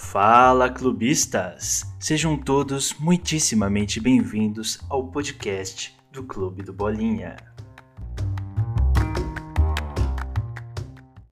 Fala, clubistas! Sejam todos muitíssimamente bem-vindos ao podcast do Clube do Bolinha.